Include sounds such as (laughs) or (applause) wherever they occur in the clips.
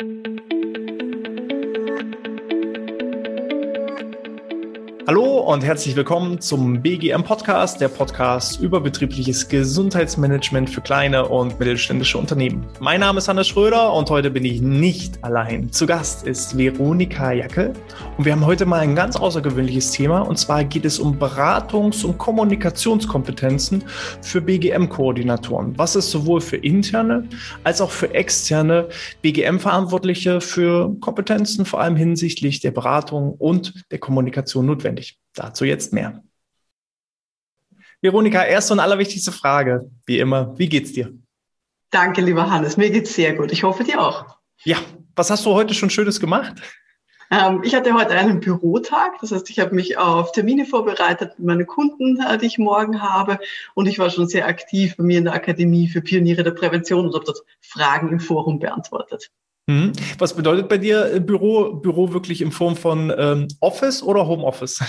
thank you Hallo und herzlich willkommen zum BGM Podcast, der Podcast über betriebliches Gesundheitsmanagement für kleine und mittelständische Unternehmen. Mein Name ist Hannes Schröder und heute bin ich nicht allein. Zu Gast ist Veronika Jackel und wir haben heute mal ein ganz außergewöhnliches Thema und zwar geht es um Beratungs- und Kommunikationskompetenzen für BGM-Koordinatoren. Was ist sowohl für interne als auch für externe BGM-Verantwortliche für Kompetenzen, vor allem hinsichtlich der Beratung und der Kommunikation notwendig? Dazu jetzt mehr. Veronika, erste und allerwichtigste Frage, wie immer, wie geht's dir? Danke, lieber Hannes, mir geht's sehr gut. Ich hoffe dir auch. Ja, was hast du heute schon Schönes gemacht? Ähm, ich hatte heute einen Bürotag, das heißt, ich habe mich auf Termine vorbereitet mit meinen Kunden, äh, die ich morgen habe. Und ich war schon sehr aktiv bei mir in der Akademie für Pioniere der Prävention und habe dort Fragen im Forum beantwortet. Mhm. Was bedeutet bei dir äh, Büro? Büro wirklich in Form von ähm, Office oder Homeoffice?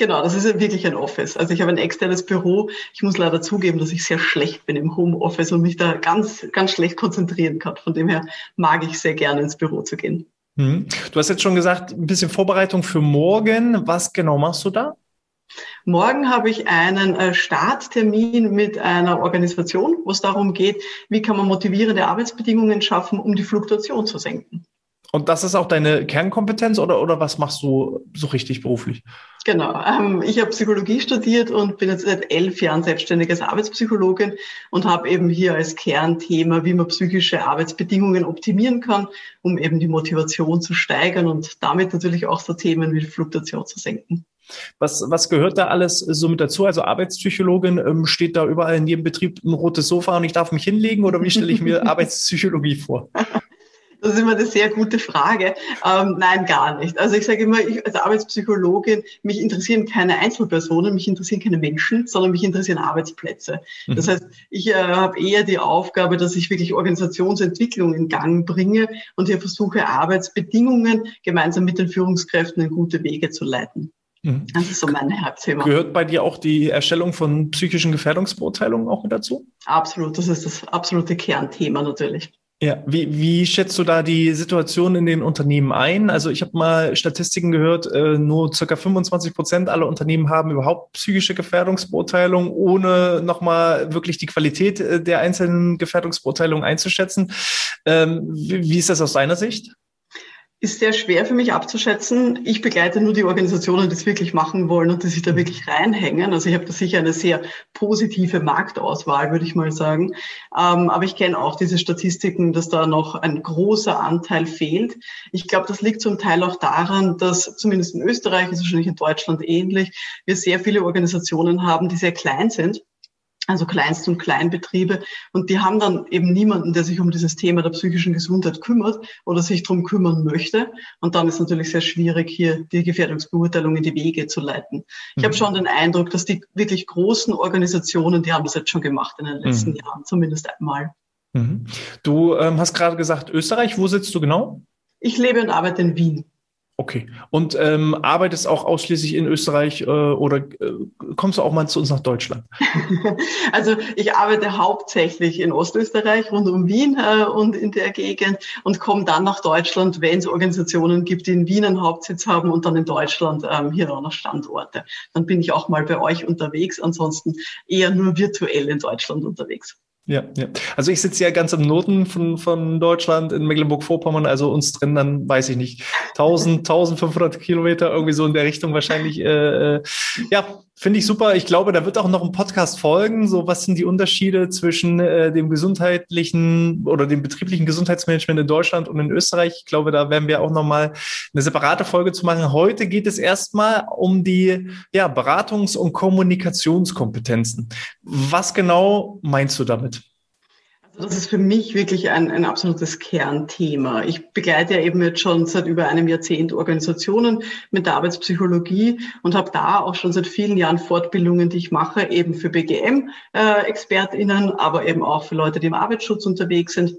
Genau, das ist wirklich ein Office. Also ich habe ein externes Büro. Ich muss leider zugeben, dass ich sehr schlecht bin im Homeoffice und mich da ganz, ganz schlecht konzentrieren kann. Von dem her mag ich sehr gerne ins Büro zu gehen. Mhm. Du hast jetzt schon gesagt, ein bisschen Vorbereitung für morgen. Was genau machst du da? Morgen habe ich einen äh, Starttermin mit einer Organisation, wo es darum geht, wie kann man motivierende Arbeitsbedingungen schaffen, um die Fluktuation zu senken. Und das ist auch deine Kernkompetenz oder, oder was machst du so richtig beruflich? Genau. Ähm, ich habe Psychologie studiert und bin jetzt seit elf Jahren selbstständig als Arbeitspsychologin und habe eben hier als Kernthema, wie man psychische Arbeitsbedingungen optimieren kann, um eben die Motivation zu steigern und damit natürlich auch so Themen wie Fluktuation zu senken. Was, was gehört da alles so mit dazu? Also Arbeitspsychologin, ähm, steht da überall in jedem Betrieb ein rotes Sofa und ich darf mich hinlegen oder wie stelle ich mir (laughs) Arbeitspsychologie vor? (laughs) Das ist immer eine sehr gute Frage. Ähm, nein, gar nicht. Also ich sage immer, ich als Arbeitspsychologin, mich interessieren keine Einzelpersonen, mich interessieren keine Menschen, sondern mich interessieren Arbeitsplätze. Mhm. Das heißt, ich äh, habe eher die Aufgabe, dass ich wirklich Organisationsentwicklung in Gang bringe und hier versuche, Arbeitsbedingungen gemeinsam mit den Führungskräften in gute Wege zu leiten. Mhm. Das ist so mein Herzthema. Gehört bei dir auch die Erstellung von psychischen Gefährdungsbeurteilungen auch mit dazu? Absolut, das ist das absolute Kernthema natürlich. Ja, wie, wie schätzt du da die Situation in den Unternehmen ein? Also ich habe mal Statistiken gehört, äh, nur circa 25 Prozent aller Unternehmen haben überhaupt psychische Gefährdungsbeurteilung, ohne nochmal wirklich die Qualität äh, der einzelnen Gefährdungsbeurteilungen einzuschätzen. Ähm, wie ist das aus deiner Sicht? Ist sehr schwer für mich abzuschätzen. Ich begleite nur die Organisationen, die es wirklich machen wollen und die sich da wirklich reinhängen. Also ich habe da sicher eine sehr positive Marktauswahl, würde ich mal sagen. Ähm, aber ich kenne auch diese Statistiken, dass da noch ein großer Anteil fehlt. Ich glaube, das liegt zum Teil auch daran, dass zumindest in Österreich, ist wahrscheinlich in Deutschland ähnlich, wir sehr viele Organisationen haben, die sehr klein sind also Kleinst- und Kleinbetriebe. Und die haben dann eben niemanden, der sich um dieses Thema der psychischen Gesundheit kümmert oder sich darum kümmern möchte. Und dann ist natürlich sehr schwierig, hier die Gefährdungsbeurteilung in die Wege zu leiten. Ich mhm. habe schon den Eindruck, dass die wirklich großen Organisationen, die haben das jetzt schon gemacht in den letzten mhm. Jahren, zumindest einmal. Mhm. Du ähm, hast gerade gesagt, Österreich. Wo sitzt du genau? Ich lebe und arbeite in Wien. Okay. Und ähm, arbeitest auch ausschließlich in Österreich äh, oder äh, kommst du auch mal zu uns nach Deutschland? (laughs) Also ich arbeite hauptsächlich in Ostösterreich, rund um Wien äh, und in der Gegend und komme dann nach Deutschland, wenn es Organisationen gibt, die in Wien einen Hauptsitz haben und dann in Deutschland ähm, hier auch noch Standorte. Dann bin ich auch mal bei euch unterwegs, ansonsten eher nur virtuell in Deutschland unterwegs. Ja, ja. Also ich sitze ja ganz im Norden von, von Deutschland in Mecklenburg-Vorpommern, also uns drin dann, weiß ich nicht, 1000, 1500 Kilometer, irgendwie so in der Richtung wahrscheinlich. Äh, äh ja, Finde ich super. Ich glaube, da wird auch noch ein Podcast folgen. So, was sind die Unterschiede zwischen äh, dem gesundheitlichen oder dem betrieblichen Gesundheitsmanagement in Deutschland und in Österreich? Ich glaube, da werden wir auch noch mal eine separate Folge zu machen. Heute geht es erstmal um die ja, Beratungs- und Kommunikationskompetenzen. Was genau meinst du damit? Das ist für mich wirklich ein, ein absolutes Kernthema. Ich begleite ja eben jetzt schon seit über einem Jahrzehnt Organisationen mit der Arbeitspsychologie und habe da auch schon seit vielen Jahren Fortbildungen, die ich mache, eben für BGM-ExpertInnen, äh, aber eben auch für Leute, die im Arbeitsschutz unterwegs sind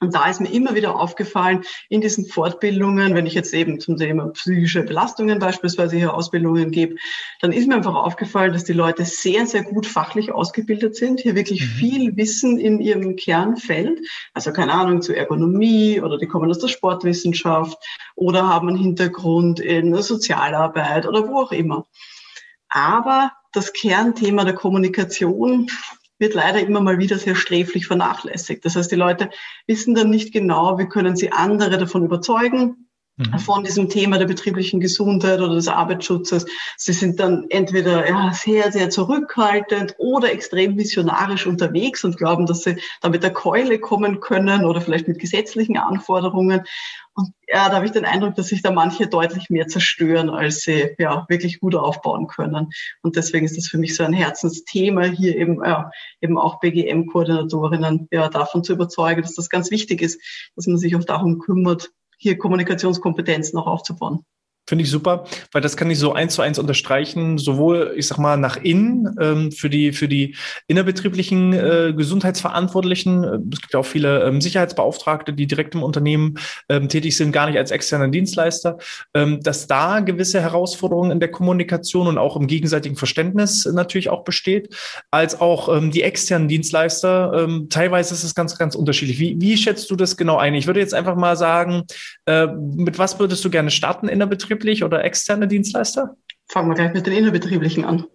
Und da ist mir immer wieder aufgefallen, in diesen Fortbildungen, wenn ich jetzt eben zum Thema psychische Belastungen beispielsweise hier Ausbildungen gebe, dann ist mir einfach aufgefallen, dass die Leute sehr, sehr gut fachlich ausgebildet sind, hier wirklich mhm. viel Wissen in ihrem Kernfeld, also keine Ahnung zu Ergonomie oder die kommen aus der Sportwissenschaft oder haben einen Hintergrund in der Sozialarbeit oder wo auch immer. Aber das Kernthema der Kommunikation wird leider immer mal wieder sehr sträflich vernachlässigt. Das heißt, die Leute wissen dann nicht genau, wie können sie andere davon überzeugen, mhm. von diesem Thema der betrieblichen Gesundheit oder des Arbeitsschutzes. Sie sind dann entweder ja, sehr, sehr zurückhaltend oder extrem missionarisch unterwegs und glauben, dass sie da mit der Keule kommen können oder vielleicht mit gesetzlichen Anforderungen. Und ja, da habe ich den Eindruck, dass sich da manche deutlich mehr zerstören, als sie ja wirklich gut aufbauen können. Und deswegen ist das für mich so ein Herzensthema, hier eben, ja, eben auch BGM-Koordinatorinnen ja, davon zu überzeugen, dass das ganz wichtig ist, dass man sich auch darum kümmert, hier Kommunikationskompetenzen auch aufzubauen. Finde ich super, weil das kann ich so eins zu eins unterstreichen, sowohl, ich sag mal, nach innen ähm, für die für die innerbetrieblichen äh, Gesundheitsverantwortlichen. Es gibt ja auch viele ähm, Sicherheitsbeauftragte, die direkt im Unternehmen ähm, tätig sind, gar nicht als externer Dienstleister, ähm, dass da gewisse Herausforderungen in der Kommunikation und auch im gegenseitigen Verständnis natürlich auch besteht, als auch ähm, die externen Dienstleister. Ähm, teilweise ist es ganz ganz unterschiedlich. Wie, wie schätzt du das genau ein? Ich würde jetzt einfach mal sagen, äh, mit was würdest du gerne starten innerbetrieblich? Innerbetrieblich oder externe Dienstleister? Fangen wir gleich mit den innerbetrieblichen an.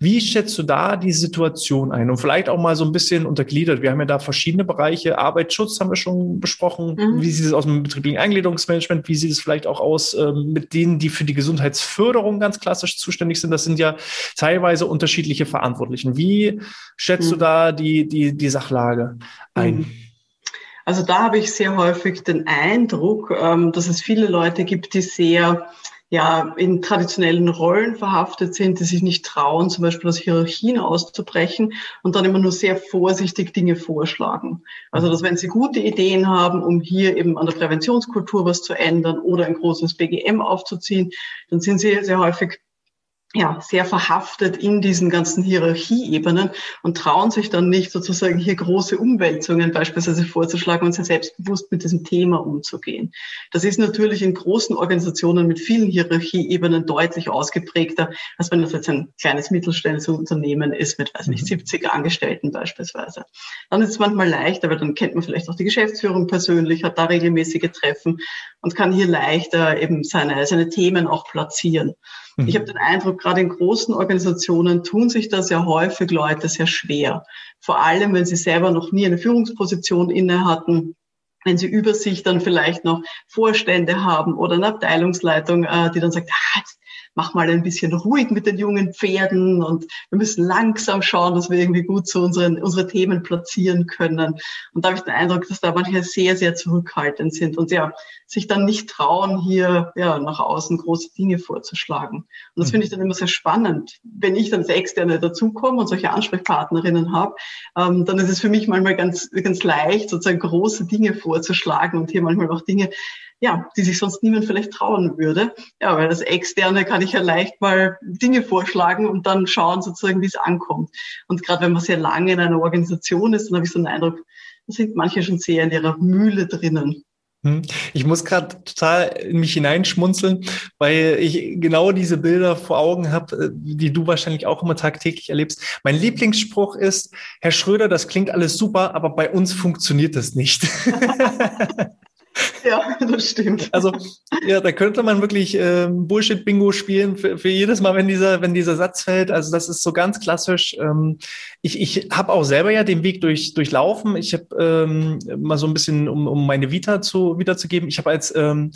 Wie schätzt du da die Situation ein? Und vielleicht auch mal so ein bisschen untergliedert. Wir haben ja da verschiedene Bereiche. Arbeitsschutz haben wir schon besprochen. Mhm. Wie sieht es aus mit dem betrieblichen Eingliederungsmanagement? Wie sieht es vielleicht auch aus ähm, mit denen, die für die Gesundheitsförderung ganz klassisch zuständig sind? Das sind ja teilweise unterschiedliche Verantwortlichen. Wie schätzt mhm. du da die, die, die Sachlage ein? Mhm. Also da habe ich sehr häufig den Eindruck, ähm, dass es viele Leute gibt, die sehr ja, in traditionellen Rollen verhaftet sind, die sich nicht trauen, zum Beispiel aus Hierarchien auszubrechen und dann immer nur sehr vorsichtig Dinge vorschlagen. Also, dass wenn sie gute Ideen haben, um hier eben an der Präventionskultur was zu ändern oder ein großes BGM aufzuziehen, dann sind sie sehr häufig ja, sehr verhaftet in diesen ganzen Hierarchieebenen und trauen sich dann nicht sozusagen hier große Umwälzungen beispielsweise vorzuschlagen und sehr selbstbewusst mit diesem Thema umzugehen. Das ist natürlich in großen Organisationen mit vielen Hierarchieebenen deutlich ausgeprägter, als wenn das jetzt ein kleines mittelständisches Unternehmen ist mit, weiß nicht, 70 mhm. Angestellten beispielsweise. Dann ist es manchmal leichter, weil dann kennt man vielleicht auch die Geschäftsführung persönlich, hat da regelmäßige Treffen und kann hier leichter eben seine, seine Themen auch platzieren. Mhm. Ich habe den Eindruck, gerade in großen Organisationen tun sich das ja häufig Leute sehr schwer. Vor allem, wenn sie selber noch nie eine Führungsposition inne hatten wenn sie über sich dann vielleicht noch Vorstände haben oder eine Abteilungsleitung, äh, die dann sagt, ah, mach mal ein bisschen ruhig mit den jungen Pferden und wir müssen langsam schauen, dass wir irgendwie gut so unseren, unsere Themen platzieren können. Und da habe ich den Eindruck, dass da manche sehr, sehr zurückhaltend sind und ja, sich dann nicht trauen, hier ja, nach außen große Dinge vorzuschlagen. Und das finde ich dann immer sehr spannend. Wenn ich dann als Externe dazukomme und solche Ansprechpartnerinnen habe, ähm, dann ist es für mich manchmal ganz, ganz leicht, sozusagen große Dinge vorzuschlagen und hier manchmal auch Dinge ja, die sich sonst niemand vielleicht trauen würde. Ja, weil als Externe kann ich ja leicht mal Dinge vorschlagen und dann schauen sozusagen, wie es ankommt. Und gerade wenn man sehr lange in einer Organisation ist, dann habe ich so einen Eindruck, da sind manche schon sehr in ihrer Mühle drinnen. Hm. Ich muss gerade total in mich hineinschmunzeln, weil ich genau diese Bilder vor Augen habe, äh, die du wahrscheinlich auch immer tagtäglich erlebst. Mein Lieblingsspruch ist, Herr Schröder, das klingt alles super, aber bei uns funktioniert das nicht. (laughs) (laughs) (laughs) Ja, das stimmt. Also, ja, da könnte man wirklich äh, Bullshit-Bingo spielen für, für jedes Mal, wenn dieser, wenn dieser Satz fällt. Also, das ist so ganz klassisch. Ähm, ich ich habe auch selber ja den Weg durch, durchlaufen. Ich habe ähm, mal so ein bisschen, um, um meine Vita zu, wiederzugeben, ich habe als ähm,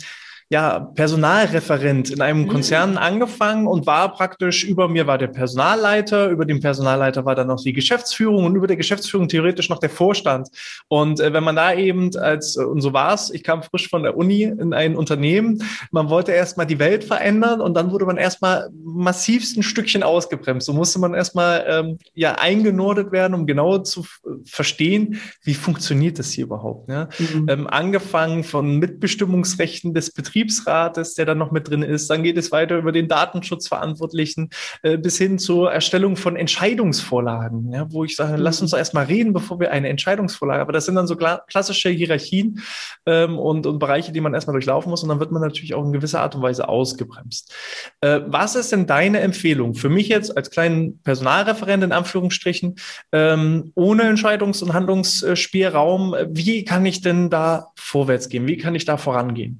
ja, Personalreferent in einem mhm. Konzern angefangen und war praktisch über mir war der Personalleiter, über dem Personalleiter war dann noch die Geschäftsführung und über der Geschäftsführung theoretisch noch der Vorstand. Und äh, wenn man da eben als, äh, und so war es, ich kam frisch von der Uni in ein Unternehmen, man wollte erstmal die Welt verändern und dann wurde man erstmal massivst ein Stückchen ausgebremst. So musste man erstmal ähm, ja eingenordet werden, um genau zu verstehen, wie funktioniert das hier überhaupt. Ne? Mhm. Ähm, angefangen von Mitbestimmungsrechten des Betriebs Betriebsrates, der dann noch mit drin ist. Dann geht es weiter über den Datenschutzverantwortlichen äh, bis hin zur Erstellung von Entscheidungsvorlagen, ja, wo ich sage, mhm. lass uns doch erstmal reden, bevor wir eine Entscheidungsvorlage. Aber das sind dann so klassische Hierarchien ähm, und, und Bereiche, die man erstmal durchlaufen muss. Und dann wird man natürlich auch in gewisser Art und Weise ausgebremst. Äh, was ist denn deine Empfehlung für mich jetzt als kleinen Personalreferent in Anführungsstrichen, ähm, ohne Entscheidungs- und Handlungsspielraum? Wie kann ich denn da vorwärts gehen? Wie kann ich da vorangehen?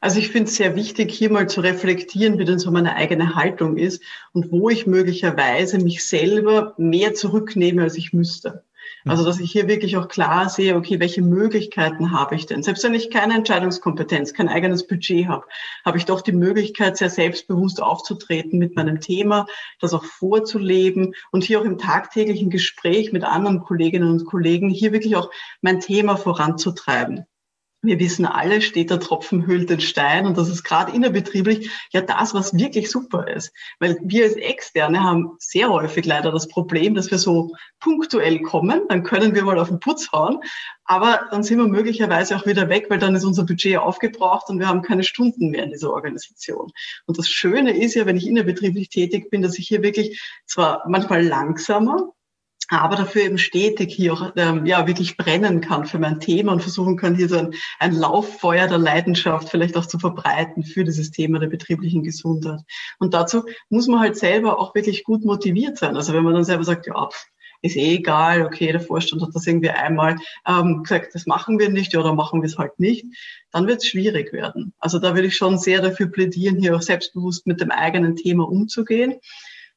Also ich finde es sehr wichtig, hier mal zu reflektieren, wie denn so meine eigene Haltung ist und wo ich möglicherweise mich selber mehr zurücknehme, als ich müsste. Also, dass ich hier wirklich auch klar sehe, okay, welche Möglichkeiten habe ich denn? Selbst wenn ich keine Entscheidungskompetenz, kein eigenes Budget habe, habe ich doch die Möglichkeit, sehr selbstbewusst aufzutreten mit meinem Thema, das auch vorzuleben und hier auch im tagtäglichen Gespräch mit anderen Kolleginnen und Kollegen hier wirklich auch mein Thema voranzutreiben wir wissen alle, steht der Tropfen hüllt den Stein und das ist gerade innerbetrieblich ja das, was wirklich super ist. Weil wir als Externe haben sehr häufig leider das Problem, dass wir so punktuell kommen, dann können wir mal auf den Putz hauen, aber dann sind wir möglicherweise auch wieder weg, weil dann ist unser Budget aufgebraucht und wir haben keine Stunden mehr in dieser Organisation. Und das Schöne ist ja, wenn ich innerbetrieblich tätig bin, dass ich hier wirklich zwar manchmal langsamer, aber dafür eben stetig hier auch ähm, ja wirklich brennen kann für mein Thema und versuchen kann, hier so ein, ein Lauffeuer der Leidenschaft vielleicht auch zu verbreiten für dieses Thema der betrieblichen Gesundheit. Und dazu muss man halt selber auch wirklich gut motiviert sein. Also wenn man dann selber sagt, ja, ist eh egal, okay, der Vorstand hat das irgendwie einmal ähm, gesagt, das machen wir nicht oder machen wir es halt nicht, dann wird es schwierig werden. Also da würde ich schon sehr dafür plädieren, hier auch selbstbewusst mit dem eigenen Thema umzugehen.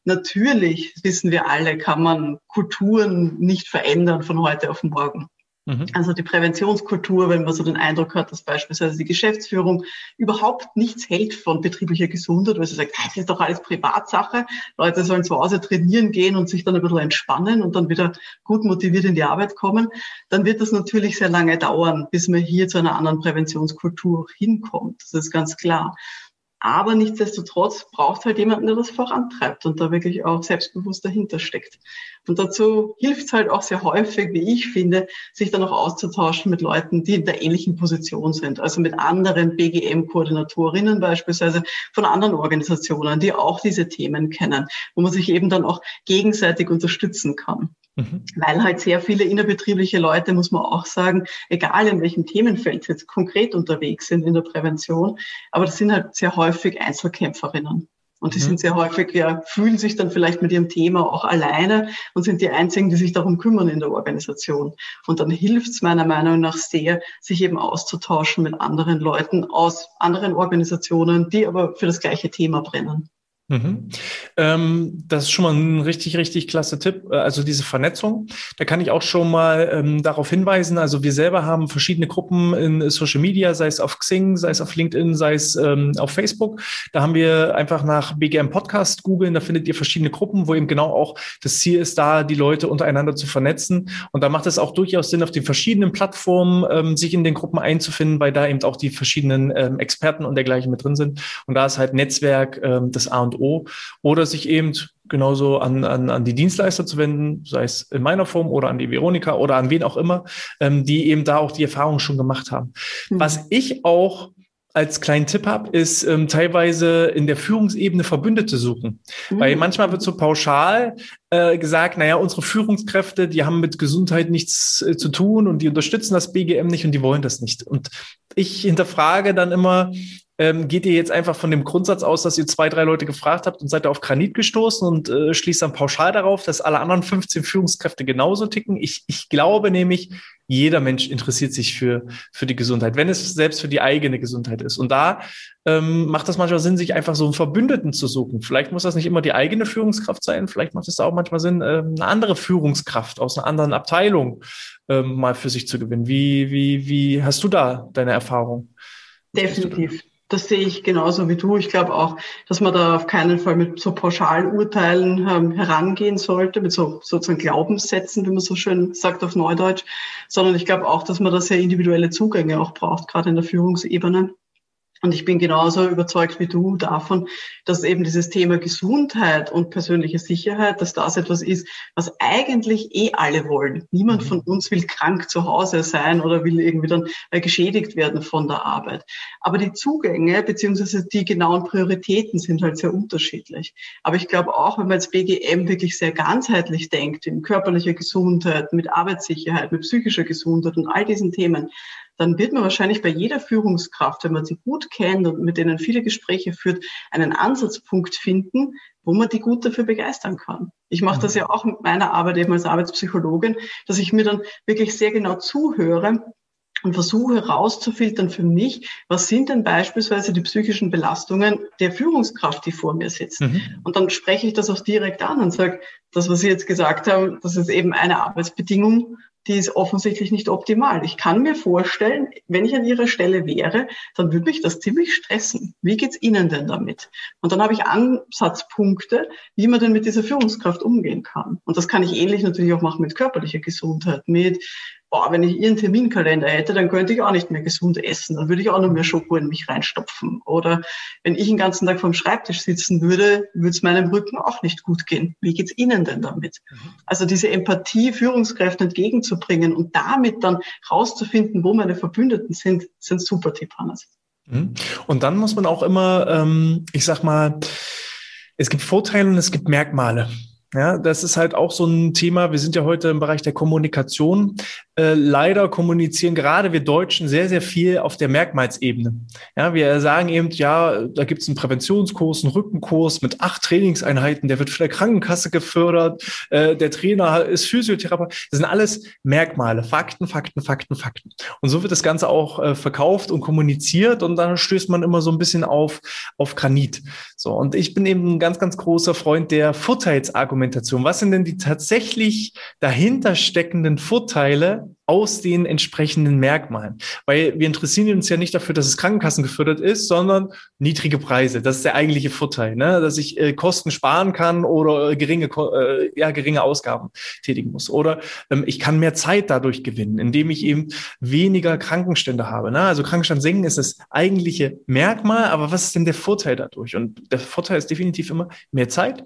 Natürlich, wissen wir alle, kann man Kulturen nicht verändern von heute auf morgen. Mhm. Also die Präventionskultur, wenn man so den Eindruck hat, dass beispielsweise die Geschäftsführung überhaupt nichts hält von betrieblicher Gesundheit, weil sie sagt, das ist doch alles Privatsache, Leute sollen zu Hause trainieren gehen und sich dann ein bisschen entspannen und dann wieder gut motiviert in die Arbeit kommen, dann wird das natürlich sehr lange dauern, bis man hier zu einer anderen Präventionskultur hinkommt. Das ist ganz klar. Aber nichtsdestotrotz braucht halt jemanden, der das vorantreibt und da wirklich auch selbstbewusst dahinter steckt. Und dazu hilft es halt auch sehr häufig, wie ich finde, sich dann auch auszutauschen mit Leuten, die in der ähnlichen Position sind. Also mit anderen BGM-Koordinatorinnen beispielsweise von anderen Organisationen, die auch diese Themen kennen, wo man sich eben dann auch gegenseitig unterstützen kann. Mhm. Weil halt sehr viele innerbetriebliche Leute, muss man auch sagen, egal in welchem Themenfeld sie jetzt konkret unterwegs sind in der Prävention, aber das sind halt sehr häufig Einzelkämpferinnen. Und die mhm. sind sehr häufig, ja, fühlen sich dann vielleicht mit ihrem Thema auch alleine und sind die einzigen, die sich darum kümmern in der Organisation. Und dann hilft es meiner Meinung nach sehr, sich eben auszutauschen mit anderen Leuten aus anderen Organisationen, die aber für das gleiche Thema brennen. Mhm. Ähm, das ist schon mal ein richtig, richtig klasse Tipp. Äh, also diese Vernetzung. Da kann ich auch schon mal ähm, darauf hinweisen. Also wir selber haben verschiedene Gruppen in Social Media, sei es auf Xing, sei es auf LinkedIn, sei es ähm, auf Facebook. Da haben wir einfach nach BGM Podcast googeln. Da findet ihr verschiedene Gruppen, wo eben genau auch das Ziel ist, da die Leute untereinander zu vernetzen. Und da macht es auch durchaus Sinn, auf den verschiedenen Plattformen ähm, sich in den Gruppen einzufinden, weil da eben auch die verschiedenen ähm, Experten und dergleichen mit drin sind. Und da ist halt Netzwerk ähm, das A und O. Oder sich eben genauso an, an, an die Dienstleister zu wenden, sei es in meiner Form oder an die Veronika oder an wen auch immer, ähm, die eben da auch die Erfahrung schon gemacht haben. Mhm. Was ich auch als kleinen Tipp habe, ist ähm, teilweise in der Führungsebene Verbündete suchen. Mhm. Weil manchmal wird so pauschal äh, gesagt, naja, unsere Führungskräfte, die haben mit Gesundheit nichts äh, zu tun und die unterstützen das BGM nicht und die wollen das nicht. Und ich hinterfrage dann immer, ähm, geht ihr jetzt einfach von dem Grundsatz aus, dass ihr zwei, drei Leute gefragt habt und seid auf Granit gestoßen und äh, schließt dann pauschal darauf, dass alle anderen 15 Führungskräfte genauso ticken? Ich, ich glaube nämlich, jeder Mensch interessiert sich für, für die Gesundheit, wenn es selbst für die eigene Gesundheit ist. Und da ähm, macht das manchmal Sinn, sich einfach so einen Verbündeten zu suchen. Vielleicht muss das nicht immer die eigene Führungskraft sein, vielleicht macht es auch manchmal Sinn, ähm, eine andere Führungskraft aus einer anderen Abteilung ähm, mal für sich zu gewinnen. Wie, wie, wie hast du da deine Erfahrung? Definitiv das sehe ich genauso wie du. Ich glaube auch, dass man da auf keinen Fall mit so Pauschalurteilen ähm, herangehen sollte, mit so sozusagen Glaubenssätzen, wie man so schön sagt auf Neudeutsch, sondern ich glaube auch, dass man da sehr individuelle Zugänge auch braucht, gerade in der Führungsebene. Und ich bin genauso überzeugt wie du davon, dass eben dieses Thema Gesundheit und persönliche Sicherheit, dass das etwas ist, was eigentlich eh alle wollen. Niemand mhm. von uns will krank zu Hause sein oder will irgendwie dann äh, geschädigt werden von der Arbeit. Aber die Zugänge beziehungsweise die genauen Prioritäten sind halt sehr unterschiedlich. Aber ich glaube auch, wenn man jetzt BGM wirklich sehr ganzheitlich denkt, in körperlicher Gesundheit, mit Arbeitssicherheit, mit psychischer Gesundheit und all diesen Themen, dann wird man wahrscheinlich bei jeder Führungskraft, wenn man sie gut kennt und mit denen viele Gespräche führt, einen Ansatzpunkt finden, wo man die gut dafür begeistern kann. Ich mache das ja auch mit meiner Arbeit eben als Arbeitspsychologin, dass ich mir dann wirklich sehr genau zuhöre und versuche herauszufiltern für mich, was sind denn beispielsweise die psychischen Belastungen der Führungskraft, die vor mir sitzt. Mhm. Und dann spreche ich das auch direkt an und sage, das, was Sie jetzt gesagt haben, das ist eben eine Arbeitsbedingung, die ist offensichtlich nicht optimal. Ich kann mir vorstellen, wenn ich an Ihrer Stelle wäre, dann würde mich das ziemlich stressen. Wie geht's Ihnen denn damit? Und dann habe ich Ansatzpunkte, wie man denn mit dieser Führungskraft umgehen kann. Und das kann ich ähnlich natürlich auch machen mit körperlicher Gesundheit, mit boah, wenn ich ihren Terminkalender hätte, dann könnte ich auch nicht mehr gesund essen. Dann würde ich auch noch mehr Schoko in mich reinstopfen. Oder wenn ich den ganzen Tag vom Schreibtisch sitzen würde, würde es meinem Rücken auch nicht gut gehen. Wie geht's Ihnen denn damit? Mhm. Also diese Empathie Führungskräften entgegenzubringen und damit dann rauszufinden, wo meine Verbündeten sind, sind super Tipp, Hannes. Mhm. Und dann muss man auch immer, ähm, ich sag mal, es gibt Vorteile und es gibt Merkmale. Ja, das ist halt auch so ein Thema. Wir sind ja heute im Bereich der Kommunikation. Äh, leider kommunizieren gerade wir Deutschen sehr, sehr viel auf der Merkmalsebene. Ja, wir sagen eben, ja, da gibt es einen Präventionskurs, einen Rückenkurs mit acht Trainingseinheiten, der wird von der Krankenkasse gefördert, äh, der Trainer ist Physiotherapeut. Das sind alles Merkmale, Fakten, Fakten, Fakten, Fakten. Und so wird das Ganze auch äh, verkauft und kommuniziert und dann stößt man immer so ein bisschen auf, auf Granit. So, und ich bin eben ein ganz, ganz großer Freund der Vorteilsargumente Argumentation? Was sind denn die tatsächlich dahinter steckenden Vorteile aus den entsprechenden Merkmalen? Weil wir interessieren uns ja nicht dafür, dass es Krankenkassen gefördert ist, sondern niedrige Preise. Das ist der eigentliche Vorteil, ne? dass ich äh, Kosten sparen kann oder äh, geringe, äh, ja, geringe Ausgaben tätigen muss. Oder ähm, ich kann mehr Zeit dadurch gewinnen, indem ich eben weniger Krankenstände habe. Ne? Also Krankenstand senken ist das eigentliche Merkmal, aber was ist denn der Vorteil dadurch? Und der Vorteil ist definitiv immer mehr Zeit,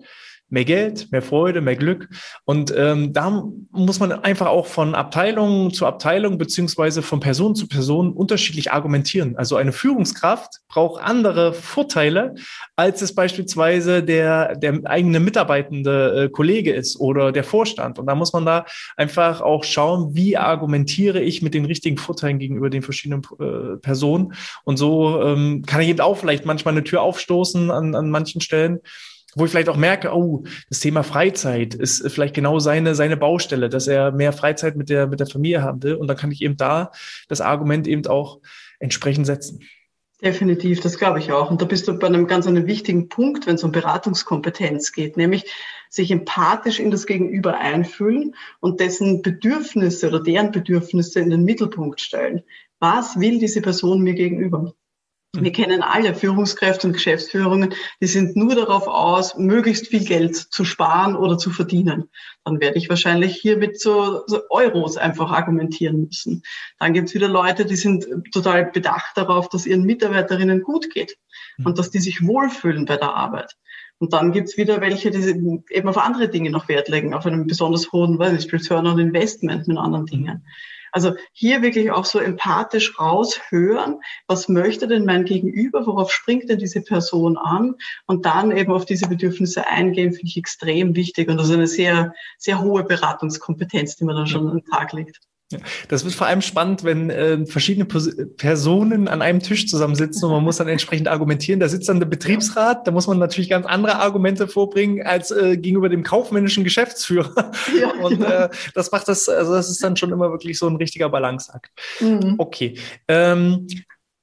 mehr Geld, mehr Freude, mehr Glück. Und ähm, da muss man einfach auch von Abteilung zu Abteilung beziehungsweise von Person zu Person unterschiedlich argumentieren. Also eine Führungskraft braucht andere Vorteile, als es beispielsweise der, der eigene mitarbeitende äh, Kollege ist oder der Vorstand. Und da muss man da einfach auch schauen, wie argumentiere ich mit den richtigen Vorteilen gegenüber den verschiedenen äh, Personen. Und so ähm, kann ich eben auch vielleicht manchmal eine Tür aufstoßen an, an manchen Stellen wo ich vielleicht auch merke, oh, das Thema Freizeit ist vielleicht genau seine, seine Baustelle, dass er mehr Freizeit mit der, mit der Familie haben will. Und dann kann ich eben da das Argument eben auch entsprechend setzen. Definitiv, das glaube ich auch. Und da bist du bei einem ganz einem wichtigen Punkt, wenn es um Beratungskompetenz geht, nämlich sich empathisch in das Gegenüber einfühlen und dessen Bedürfnisse oder deren Bedürfnisse in den Mittelpunkt stellen. Was will diese Person mir gegenüber? Wir kennen alle Führungskräfte und Geschäftsführungen, die sind nur darauf aus, möglichst viel Geld zu sparen oder zu verdienen. Dann werde ich wahrscheinlich hier mit so, so Euros einfach argumentieren müssen. Dann gibt es wieder Leute, die sind total bedacht darauf, dass ihren Mitarbeiterinnen gut geht mhm. und dass die sich wohlfühlen bei der Arbeit. Und dann gibt es wieder welche, die eben auf andere Dinge noch Wert legen, auf einen besonders hohen weiß ich, Return on Investment mit anderen Dingen. Also hier wirklich auch so empathisch raushören, was möchte denn mein Gegenüber, worauf springt denn diese Person an? Und dann eben auf diese Bedürfnisse eingehen, finde ich extrem wichtig. Und das ist eine sehr, sehr hohe Beratungskompetenz, die man dann schon an den Tag legt. Das wird vor allem spannend, wenn äh, verschiedene Pos Personen an einem Tisch zusammensitzen und man muss dann entsprechend argumentieren. Da sitzt dann der Betriebsrat, da muss man natürlich ganz andere Argumente vorbringen als äh, gegenüber dem kaufmännischen Geschäftsführer. Ja, (laughs) und genau. äh, das macht das, also das ist dann schon immer wirklich so ein richtiger Balanceakt. Mhm. Okay. Ähm,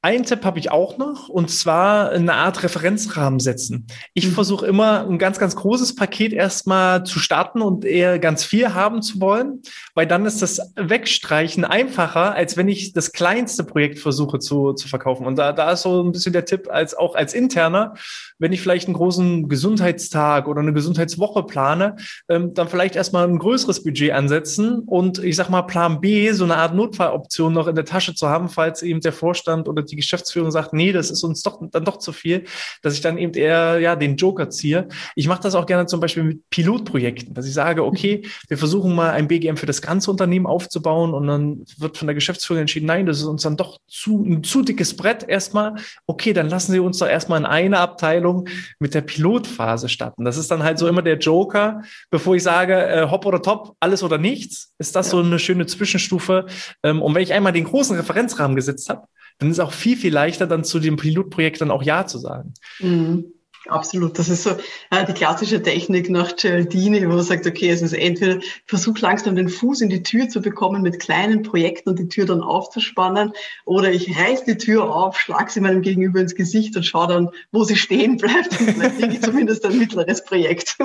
ein Tipp habe ich auch noch, und zwar eine Art Referenzrahmen setzen. Ich mhm. versuche immer ein ganz, ganz großes Paket erstmal zu starten und eher ganz viel haben zu wollen, weil dann ist das Wegstreichen einfacher, als wenn ich das kleinste Projekt versuche zu, zu verkaufen. Und da, da ist so ein bisschen der Tipp, als auch als interner, wenn ich vielleicht einen großen Gesundheitstag oder eine Gesundheitswoche plane, ähm, dann vielleicht erstmal ein größeres Budget ansetzen und ich sag mal Plan B, so eine Art Notfalloption noch in der Tasche zu haben, falls eben der Vorstand oder die Geschäftsführung sagt, nee, das ist uns doch dann doch zu viel, dass ich dann eben eher ja den Joker ziehe. Ich mache das auch gerne zum Beispiel mit Pilotprojekten, dass ich sage, okay, wir versuchen mal ein BGM für das ganze Unternehmen aufzubauen und dann wird von der Geschäftsführung entschieden, nein, das ist uns dann doch zu ein zu dickes Brett erstmal. Okay, dann lassen Sie uns doch erstmal in eine Abteilung mit der Pilotphase starten. Das ist dann halt so immer der Joker, bevor ich sage, äh, hopp oder top, alles oder nichts, ist das ja. so eine schöne Zwischenstufe. Ähm, und wenn ich einmal den großen Referenzrahmen gesetzt habe, dann ist es auch viel, viel leichter, dann zu dem Pilotprojekt dann auch Ja zu sagen. Mhm. Absolut. Das ist so äh, die klassische Technik nach Cialdini, wo man sagt, okay, es ist entweder versuch langsam den Fuß in die Tür zu bekommen mit kleinen Projekten und die Tür dann aufzuspannen, oder ich reiß die Tür auf, schlag sie meinem Gegenüber ins Gesicht und schaue dann, wo sie stehen bleibt. Und vielleicht kriege ich zumindest ein mittleres Projekt.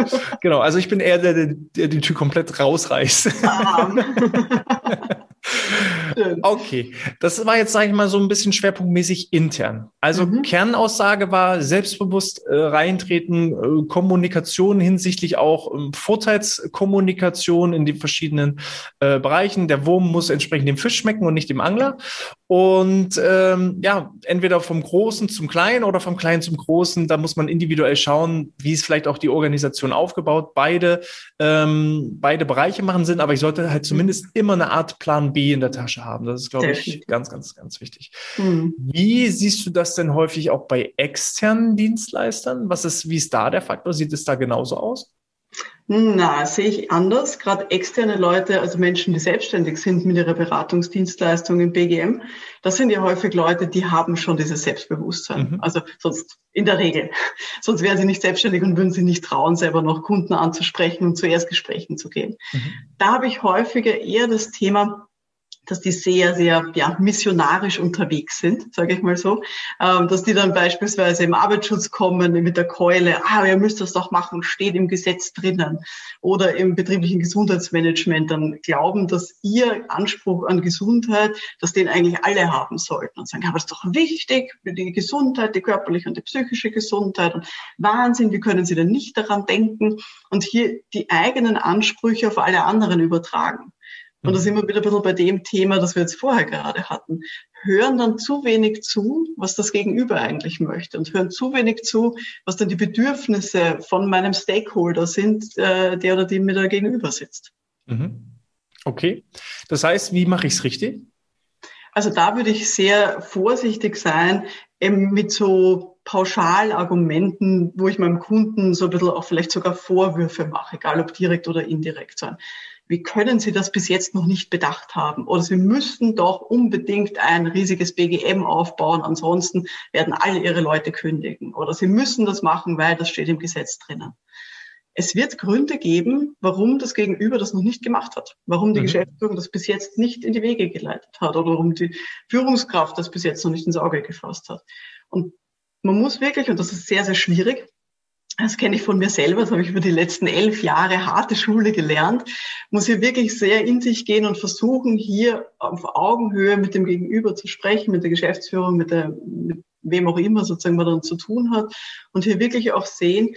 Genau, also ich bin eher der, der, die Tür komplett rausreißt. Ah. (laughs) (laughs) Okay, das war jetzt, sage ich mal, so ein bisschen schwerpunktmäßig intern. Also mhm. Kernaussage war selbstbewusst äh, reintreten, äh, Kommunikation hinsichtlich auch ähm, Vorteilskommunikation in den verschiedenen äh, Bereichen. Der Wurm muss entsprechend dem Fisch schmecken und nicht dem Angler. Und ähm, ja, entweder vom Großen zum Kleinen oder vom Kleinen zum Großen, da muss man individuell schauen, wie ist vielleicht auch die Organisation aufgebaut. Beide, ähm, beide Bereiche machen Sinn, aber ich sollte halt zumindest immer eine Art Plan B in der Tasche haben. Das ist, glaube ich, ganz, ganz, ganz wichtig. Mhm. Wie siehst du das denn häufig auch bei externen Dienstleistern? Was ist, wie ist da der Faktor? Sieht es da genauso aus? Na, sehe ich anders. Gerade externe Leute, also Menschen, die selbstständig sind mit ihrer Beratungsdienstleistung im BGM, das sind ja häufig Leute, die haben schon dieses Selbstbewusstsein. Mhm. Also sonst in der Regel. (laughs) Sonst wären sie nicht selbstständig und würden sich nicht trauen, selber noch Kunden anzusprechen und zu Erstgesprächen zu gehen. Mhm. Da habe ich häufiger eher das Thema, dass die sehr, sehr ja, missionarisch unterwegs sind, sage ich mal so, ähm, dass die dann beispielsweise im Arbeitsschutz kommen mit der Keule, ah, ihr müsst das doch machen, steht im Gesetz drinnen, oder im betrieblichen Gesundheitsmanagement dann glauben, dass ihr Anspruch an Gesundheit, dass den eigentlich alle haben sollten. Und sagen, aber das ist doch wichtig für die Gesundheit, die körperliche und die psychische Gesundheit. Und Wahnsinn, wie können Sie denn nicht daran denken und hier die eigenen Ansprüche auf alle anderen übertragen. Und da sind wir wieder ein bisschen bei dem Thema, das wir jetzt vorher gerade hatten. Hören dann zu wenig zu, was das Gegenüber eigentlich möchte und hören zu wenig zu, was dann die Bedürfnisse von meinem Stakeholder sind, äh, der oder die mir da gegenüber sitzt. Mhm. Okay. Das heißt, wie mache ich es richtig? Also da würde ich sehr vorsichtig sein, eben mit so Pauschalargumenten, wo ich meinem Kunden so ein bisschen auch vielleicht sogar Vorwürfe mache, egal ob direkt oder indirekt sein wie können Sie das bis jetzt noch nicht bedacht haben? Oder Sie müssten doch unbedingt ein riesiges BGM aufbauen, ansonsten werden alle Ihre Leute kündigen. Oder Sie müssen das machen, weil das steht im Gesetz drinnen. Es wird Gründe geben, warum das Gegenüber das noch nicht gemacht hat, warum die mhm. Geschäftsführung das bis jetzt nicht in die Wege geleitet hat oder warum die Führungskraft das bis jetzt noch nicht ins Auge gefasst hat. Und man muss wirklich, und das ist sehr, sehr schwierig, das kenne ich von mir selber, das habe ich über die letzten elf Jahre harte Schule gelernt, muss hier wirklich sehr in sich gehen und versuchen, hier auf Augenhöhe mit dem Gegenüber zu sprechen, mit der Geschäftsführung, mit, der, mit wem auch immer sozusagen man dann zu tun hat und hier wirklich auch sehen,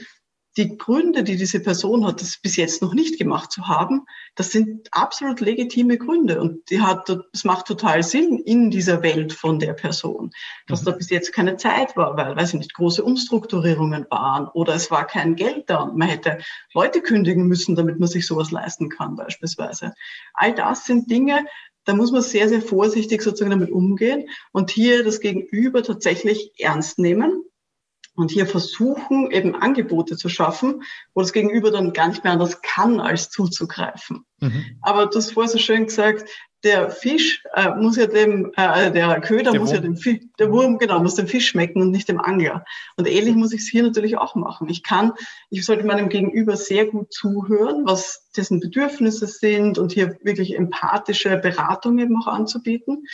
die Gründe, die diese Person hat, das bis jetzt noch nicht gemacht zu haben, das sind absolut legitime Gründe und die hat, das macht total Sinn in dieser Welt von der Person, dass mhm. da bis jetzt keine Zeit war, weil, weiß ich nicht, große Umstrukturierungen waren oder es war kein Geld da und man hätte Leute kündigen müssen, damit man sich sowas leisten kann beispielsweise. All das sind Dinge, da muss man sehr, sehr vorsichtig sozusagen damit umgehen und hier das Gegenüber tatsächlich ernst nehmen und hier versuchen, eben Angebote zu schaffen, wo das Gegenüber dann gar nicht mehr anders kann, als zuzugreifen. Mhm. Aber du hast vorher so schön gesagt, der Fisch äh, muss ja dem, äh, der Köder der muss Wurm. ja dem Fisch, der Wurm, genau, muss dem Fisch schmecken und nicht dem Angler. Und ähnlich muss ich es hier natürlich auch machen. Ich kann, ich sollte meinem Gegenüber sehr gut zuhören, was dessen Bedürfnisse sind und hier wirklich empathische Beratung eben auch anzubieten.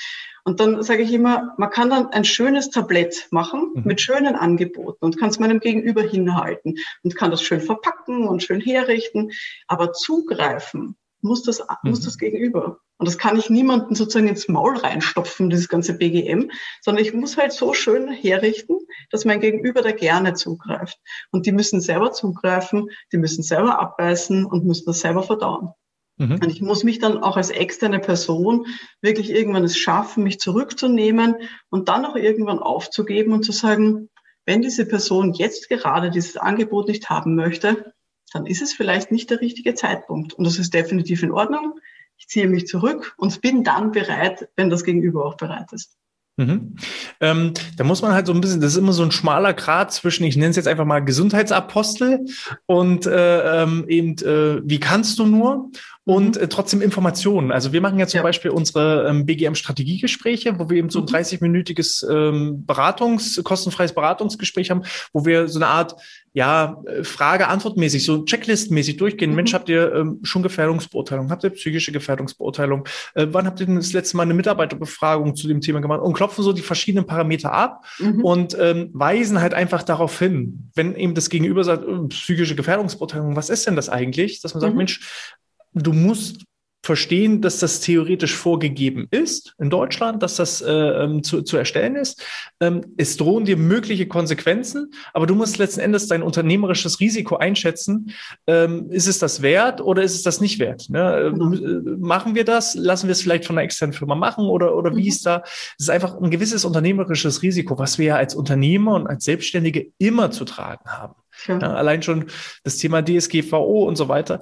Und dann sage ich immer, man kann dann ein schönes Tablett machen mhm. mit schönen Angeboten und kann es meinem Gegenüber hinhalten und kann das schön verpacken und schön herrichten. Aber zugreifen muss das, mhm. muss das Gegenüber. Und das kann ich niemandem sozusagen ins Maul reinstopfen, dieses ganze BGM, sondern ich muss halt so schön herrichten, dass mein Gegenüber da gerne zugreift. Und die müssen selber zugreifen, die müssen selber abbeißen und müssen das selber verdauen. Mhm. Und ich muss mich dann auch als externe Person wirklich irgendwann es schaffen, mich zurückzunehmen und dann auch irgendwann aufzugeben und zu sagen, wenn diese Person jetzt gerade dieses Angebot nicht haben möchte, dann ist es vielleicht nicht der richtige Zeitpunkt. Und das ist definitiv in Ordnung. Ich ziehe mich zurück und bin dann bereit, wenn das Gegenüber auch bereit ist. Mhm. Ähm, da muss man halt so ein bisschen, das ist immer so ein schmaler Grad zwischen, ich nenne es jetzt einfach mal Gesundheitsapostel und äh, ähm, eben, äh, wie kannst du nur? Und mhm. äh, trotzdem Informationen. Also wir machen ja zum ja. Beispiel unsere ähm, BGM-Strategiegespräche, wo wir eben so ein 30-minütiges mhm. ähm, Beratungs-, kostenfreies Beratungsgespräch haben, wo wir so eine Art ja, äh, Frage-Antwort-mäßig, so Checklist-mäßig durchgehen. Mhm. Mensch, habt ihr ähm, schon Gefährdungsbeurteilung? Habt ihr psychische Gefährdungsbeurteilung? Äh, wann habt ihr denn das letzte Mal eine Mitarbeiterbefragung zu dem Thema gemacht? Und klopfen so die verschiedenen Parameter ab mhm. und ähm, weisen halt einfach darauf hin, wenn eben das Gegenüber sagt, äh, psychische Gefährdungsbeurteilung, was ist denn das eigentlich? Dass man sagt, mhm. Mensch, du musst verstehen, dass das theoretisch vorgegeben ist in Deutschland, dass das äh, ähm, zu, zu erstellen ist. Ähm, es drohen dir mögliche Konsequenzen, aber du musst letzten Endes dein unternehmerisches Risiko einschätzen. Ähm, ist es das wert oder ist es das nicht wert? Ne? Mhm. Machen wir das? Lassen wir es vielleicht von einer externen Firma machen oder, oder wie mhm. ist da? Es ist einfach ein gewisses unternehmerisches Risiko, was wir ja als Unternehmer und als Selbstständige immer zu tragen haben. Ja. Ja, allein schon das Thema DSGVO und so weiter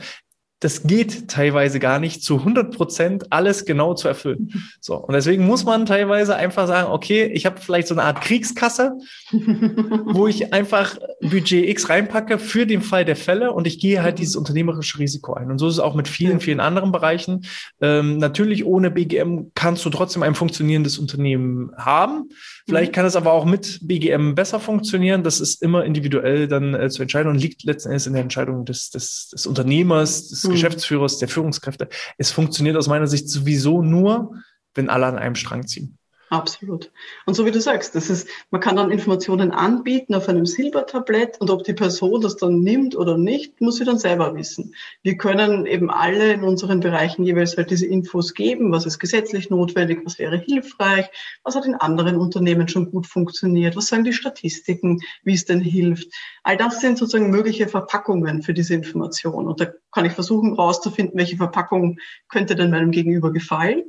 das geht teilweise gar nicht zu 100 Prozent alles genau zu erfüllen. (laughs) So und deswegen muss man teilweise einfach sagen, okay, ich habe vielleicht so eine Art Kriegskasse, (laughs) wo ich einfach Budget X reinpacke für den Fall der Fälle und ich gehe halt dieses unternehmerische Risiko ein. Und so ist es auch mit vielen, vielen anderen Bereichen. Ähm, natürlich ohne BGM kannst du trotzdem ein funktionierendes Unternehmen haben. Vielleicht mhm. kann es aber auch mit BGM besser funktionieren. Das ist immer individuell dann äh, zu entscheiden und liegt letzten Endes in der Entscheidung des, des, des Unternehmers, des mhm. Geschäftsführers, der Führungskräfte. Es funktioniert aus meiner Sicht sowieso nur, wenn alle an einem Strang ziehen. Absolut. Und so wie du sagst, das ist, man kann dann Informationen anbieten auf einem Silbertablett und ob die Person das dann nimmt oder nicht, muss sie dann selber wissen. Wir können eben alle in unseren Bereichen jeweils halt diese Infos geben, was ist gesetzlich notwendig, was wäre hilfreich, was hat in anderen Unternehmen schon gut funktioniert, was sagen die Statistiken, wie es denn hilft. All das sind sozusagen mögliche Verpackungen für diese Information. Und da kann ich versuchen herauszufinden, welche Verpackung könnte denn meinem Gegenüber gefallen.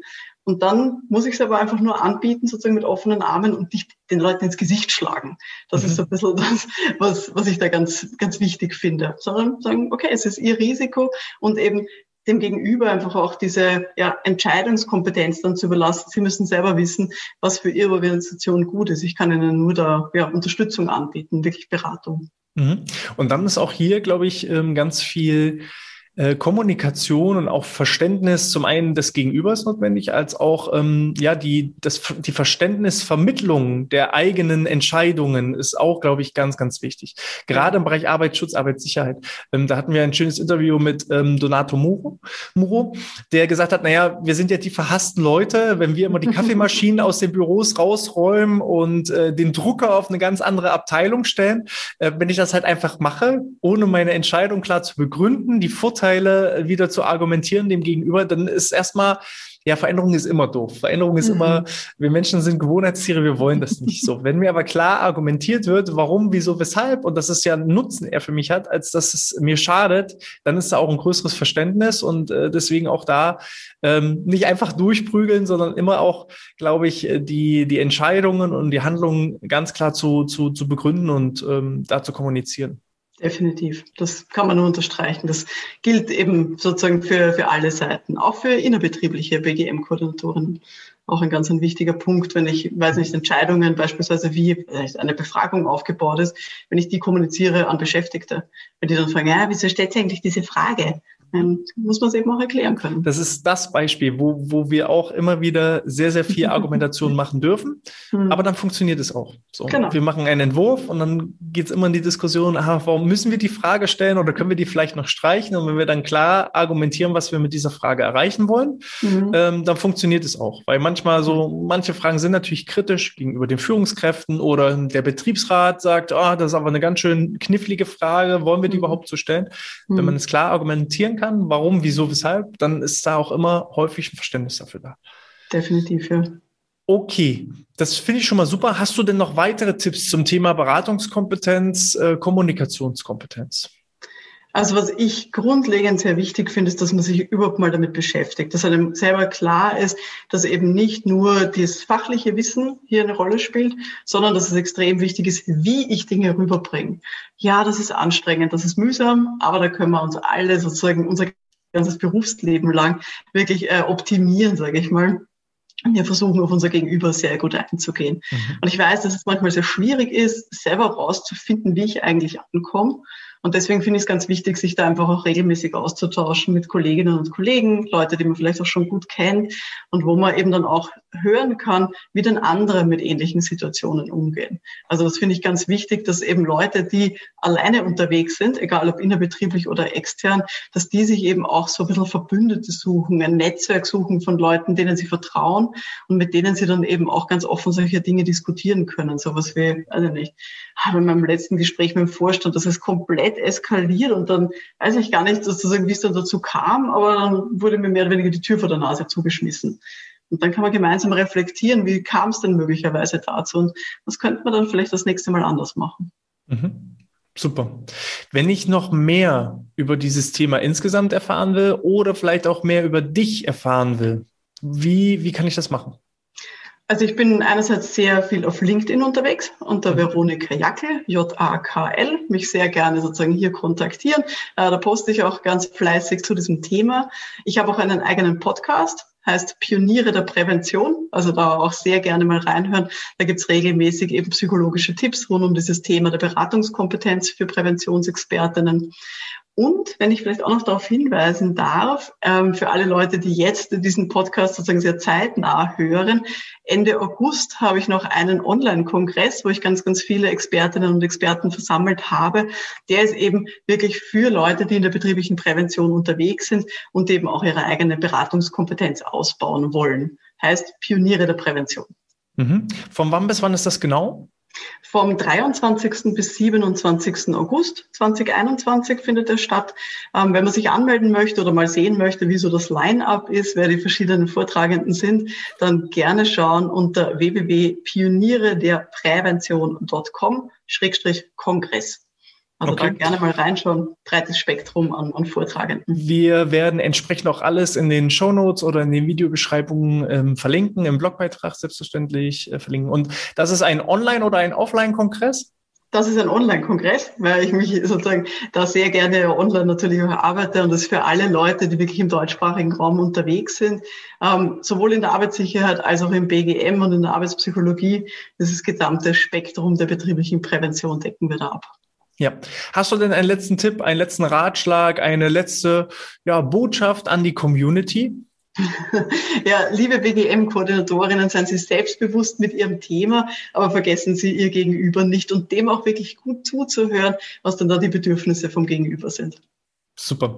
Und dann muss ich es aber einfach nur anbieten, sozusagen mit offenen Armen und nicht den Leuten ins Gesicht schlagen. Das mhm. ist so ein bisschen das, was, was ich da ganz, ganz wichtig finde. Sondern sagen, okay, es ist ihr Risiko und eben dem Gegenüber einfach auch diese ja, Entscheidungskompetenz dann zu überlassen. Sie müssen selber wissen, was für Ihre Organisation gut ist. Ich kann Ihnen nur da ja, Unterstützung anbieten, wirklich Beratung. Mhm. Und dann ist auch hier, glaube ich, ähm, ganz viel äh, Kommunikation und auch Verständnis zum einen des Gegenübers notwendig, als auch ähm, ja die das die Verständnisvermittlung der eigenen Entscheidungen ist auch, glaube ich, ganz ganz wichtig. Gerade im Bereich Arbeitsschutz, Arbeitssicherheit. Ähm, da hatten wir ein schönes Interview mit ähm, Donato Muro, Muro, der gesagt hat: Naja, wir sind ja die verhassten Leute, wenn wir immer die (laughs) Kaffeemaschinen aus den Büros rausräumen und äh, den Drucker auf eine ganz andere Abteilung stellen. Äh, wenn ich das halt einfach mache, ohne meine Entscheidung klar zu begründen, die Vorteile Vorteile wieder zu argumentieren dem Gegenüber, dann ist erstmal, ja, Veränderung ist immer doof. Veränderung ist mhm. immer, wir Menschen sind Gewohnheitstiere, wir wollen das nicht so. Wenn mir aber klar argumentiert wird, warum, wieso, weshalb, und dass es ja einen Nutzen er für mich hat, als dass es mir schadet, dann ist da auch ein größeres Verständnis und äh, deswegen auch da ähm, nicht einfach durchprügeln, sondern immer auch, glaube ich, die, die Entscheidungen und die Handlungen ganz klar zu, zu, zu begründen und ähm, da zu kommunizieren. Definitiv. Das kann man nur unterstreichen. Das gilt eben sozusagen für, für alle Seiten, auch für innerbetriebliche BGM-Koordinatorinnen. Auch ein ganz ein wichtiger Punkt, wenn ich, weiß nicht, Entscheidungen, beispielsweise wie eine Befragung aufgebaut ist, wenn ich die kommuniziere an Beschäftigte. Wenn die dann fragen, ja, wieso stellt eigentlich diese Frage? Ähm, muss man es eben auch erklären können. Das ist das Beispiel, wo, wo wir auch immer wieder sehr, sehr viel Argumentation (laughs) machen dürfen, mhm. aber dann funktioniert es auch. So, genau. Wir machen einen Entwurf und dann geht es immer in die Diskussion, aha, warum müssen wir die Frage stellen oder können wir die vielleicht noch streichen? Und wenn wir dann klar argumentieren, was wir mit dieser Frage erreichen wollen, mhm. ähm, dann funktioniert es auch. Weil manchmal so, manche Fragen sind natürlich kritisch gegenüber den Führungskräften oder der Betriebsrat sagt, ah, oh, das ist aber eine ganz schön knifflige Frage, wollen wir die mhm. überhaupt so stellen? Wenn mhm. man es klar argumentieren kann, kann, warum, wieso, weshalb, dann ist da auch immer häufig ein Verständnis dafür da. Definitiv, ja. Okay, das finde ich schon mal super. Hast du denn noch weitere Tipps zum Thema Beratungskompetenz, äh, Kommunikationskompetenz? Also was ich grundlegend sehr wichtig finde, ist, dass man sich überhaupt mal damit beschäftigt, dass einem selber klar ist, dass eben nicht nur das fachliche Wissen hier eine Rolle spielt, sondern dass es extrem wichtig ist, wie ich Dinge rüberbringe. Ja, das ist anstrengend, das ist mühsam, aber da können wir uns alle sozusagen unser ganzes Berufsleben lang wirklich äh, optimieren, sage ich mal. Wir versuchen auf unser Gegenüber sehr gut einzugehen. Mhm. Und ich weiß, dass es manchmal sehr schwierig ist, selber rauszufinden, wie ich eigentlich ankomme. Und deswegen finde ich es ganz wichtig, sich da einfach auch regelmäßig auszutauschen mit Kolleginnen und Kollegen, Leute, die man vielleicht auch schon gut kennt und wo man eben dann auch hören kann, wie denn andere mit ähnlichen Situationen umgehen. Also das finde ich ganz wichtig, dass eben Leute, die alleine unterwegs sind, egal ob innerbetrieblich oder extern, dass die sich eben auch so ein bisschen Verbündete suchen, ein Netzwerk suchen von Leuten, denen sie vertrauen und mit denen sie dann eben auch ganz offen solche Dinge diskutieren können. Sowas wie, also nicht, habe in meinem letzten Gespräch mit dem Vorstand, dass es komplett eskaliert und dann weiß ich gar nicht sozusagen, wie es dann dazu kam, aber dann wurde mir mehr oder weniger die Tür vor der Nase zugeschmissen. Und dann kann man gemeinsam reflektieren, wie kam es denn möglicherweise dazu und was könnte man dann vielleicht das nächste Mal anders machen. Mhm. Super. Wenn ich noch mehr über dieses Thema insgesamt erfahren will oder vielleicht auch mehr über dich erfahren will, wie, wie kann ich das machen? Also ich bin einerseits sehr viel auf LinkedIn unterwegs unter mhm. Veronika Jackel, J-A-K-L, mich sehr gerne sozusagen hier kontaktieren. Äh, da poste ich auch ganz fleißig zu diesem Thema. Ich habe auch einen eigenen Podcast, heißt Pioniere der Prävention. Also da auch sehr gerne mal reinhören. Da gibt's regelmäßig eben psychologische Tipps rund um dieses Thema der Beratungskompetenz für Präventionsexpertinnen. Und wenn ich vielleicht auch noch darauf hinweisen darf, ähm, für alle Leute, die jetzt diesen Podcast sozusagen sehr zeitnah hören, Ende August habe ich noch einen Online-Kongress, wo ich ganz, ganz viele Expertinnen und Experten versammelt habe. Der ist eben wirklich für Leute, die in der betrieblichen Prävention unterwegs sind und eben auch ihre eigene Beratungskompetenz ausbauen wollen. Heißt Pioniere der Prävention. Mhm. Von wann bis wann ist das genau? Vom 23. bis 27. August 2021 findet er statt. Ähm, wenn man sich anmelden möchte oder mal sehen möchte, wie so das Line-up ist, wer die verschiedenen Vortragenden sind, dann gerne schauen unter www.pioniere der Prävention.com-kongress. Also okay. da gerne mal reinschauen. Breites Spektrum an, an Vortragenden. Wir werden entsprechend auch alles in den Show Notes oder in den Videobeschreibungen ähm, verlinken, im Blogbeitrag selbstverständlich äh, verlinken. Und das ist ein Online- oder ein Offline-Kongress? Das ist ein Online-Kongress, weil ich mich sozusagen da sehr gerne online natürlich auch arbeite und das für alle Leute, die wirklich im deutschsprachigen Raum unterwegs sind, ähm, sowohl in der Arbeitssicherheit als auch im BGM und in der Arbeitspsychologie, dieses gesamte Spektrum der betrieblichen Prävention decken wir da ab. Ja. Hast du denn einen letzten Tipp, einen letzten Ratschlag, eine letzte ja, Botschaft an die Community? (laughs) Ja, liebe BGM-Koordinatorinnen, seien Sie selbstbewusst mit Ihrem Thema, aber vergessen Sie Ihr Gegenüber nicht und dem auch wirklich gut zuzuhören, was dann da die Bedürfnisse vom Gegenüber sind. Super.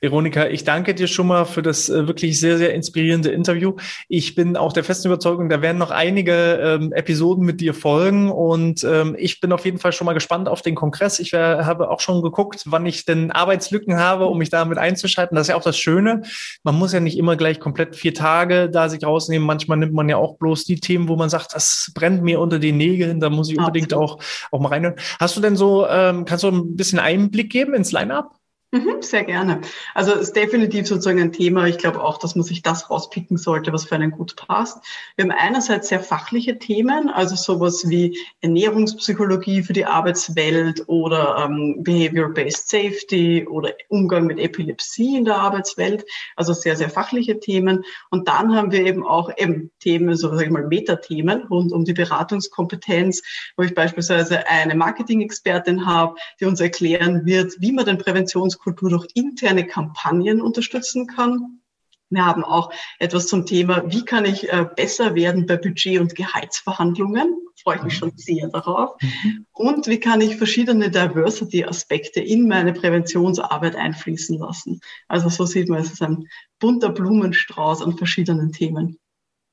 Veronika, ich danke dir schon mal für das äh, wirklich sehr, sehr inspirierende Interview. Ich bin auch der festen Überzeugung, da werden noch einige ähm, Episoden mit dir folgen und ähm, ich bin auf jeden Fall schon mal gespannt auf den Kongress. Ich wär, habe auch schon geguckt, wann ich denn Arbeitslücken habe, um mich damit einzuschalten. Das ist ja auch das Schöne. Man muss ja nicht immer gleich komplett vier Tage da sich rausnehmen. Manchmal nimmt man ja auch bloß die Themen, wo man sagt, das brennt mir unter den Nägeln. Da muss ich unbedingt auch, auch mal reinhören. Hast du denn so, ähm, kannst du ein bisschen Einblick geben ins Line-Up? Mhm, sehr gerne. Also es ist definitiv sozusagen ein Thema. Ich glaube auch, dass man sich das rauspicken sollte, was für einen gut passt. Wir haben einerseits sehr fachliche Themen, also sowas wie Ernährungspsychologie für die Arbeitswelt oder ähm, Behavior-Based Safety oder Umgang mit Epilepsie in der Arbeitswelt. Also sehr, sehr fachliche Themen. Und dann haben wir eben auch eben Themen, so sage ich mal Metathemen rund um die Beratungskompetenz, wo ich beispielsweise eine Marketing-Expertin habe, die uns erklären wird, wie man den Präventions Kultur durch interne Kampagnen unterstützen kann. Wir haben auch etwas zum Thema, wie kann ich äh, besser werden bei Budget- und Gehaltsverhandlungen. Freue ich mich schon sehr darauf. Mhm. Und wie kann ich verschiedene Diversity-Aspekte in meine Präventionsarbeit einfließen lassen. Also so sieht man, es ist ein bunter Blumenstrauß an verschiedenen Themen.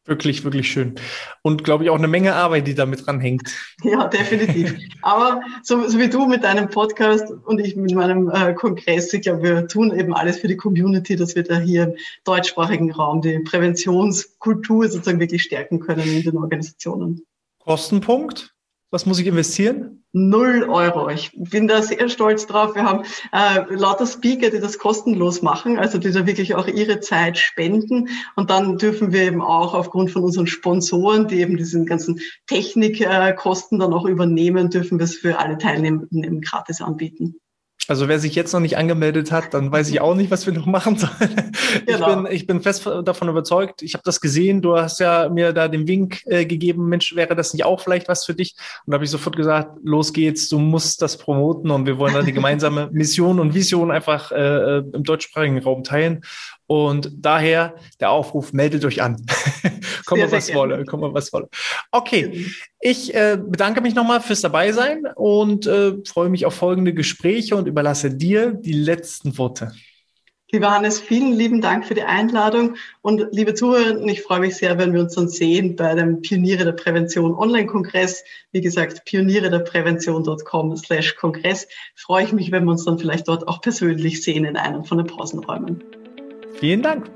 Wirklich, wirklich schön. Und glaube ich auch eine Menge Arbeit, die damit dranhängt. (laughs) Ja, definitiv. Aber so, so wie du mit deinem Podcast und ich mit meinem äh, Kongress, ich glaube, wir tun eben alles für die Community, dass wir da hier im deutschsprachigen Raum die Präventionskultur sozusagen wirklich stärken können in den Organisationen. Kostenpunkt? Was muss ich investieren? Null Euro. Ich bin da sehr stolz drauf. Wir haben äh, lauter Speaker, die das kostenlos machen, also die da wirklich auch ihre Zeit spenden. Und dann dürfen wir eben auch aufgrund von unseren Sponsoren, die eben diesen ganzen Technikkosten äh, dann auch übernehmen, dürfen wir es für alle Teilnehmenden eben gratis anbieten. Also wer sich jetzt noch nicht angemeldet hat, dann weiß ich auch nicht, was wir noch machen sollen. Genau. (laughs) Ich, bin, ich bin fest davon überzeugt. Ich habe das gesehen. Du hast ja mir da den Wink äh, gegeben, Mensch, wäre das nicht auch vielleicht was für dich? Und da habe ich sofort gesagt, los geht's, du musst das promoten und wir wollen dann die gemeinsame Mission und Vision einfach äh, äh, im deutschsprachigen Raum teilen. Und daher der Aufruf, meldet euch an. (laughs) komm mal was wolle, komm mal was wolle. Okay, ich äh, bedanke mich nochmal fürs Dabeisein und äh, freue mich auf folgende Gespräche und überlasse dir die letzten Worte. Lieber Hannes, vielen lieben Dank für die Einladung und liebe Zuhörerinnen, ich freue mich sehr, wenn wir uns dann sehen bei dem Pioniere der Prävention Online-Kongress. Wie gesagt, pioniere der Prävention.com slash Kongress. Freue ich mich, wenn wir uns dann vielleicht dort auch persönlich sehen in einem von den Pausenräumen. Vielen Dank.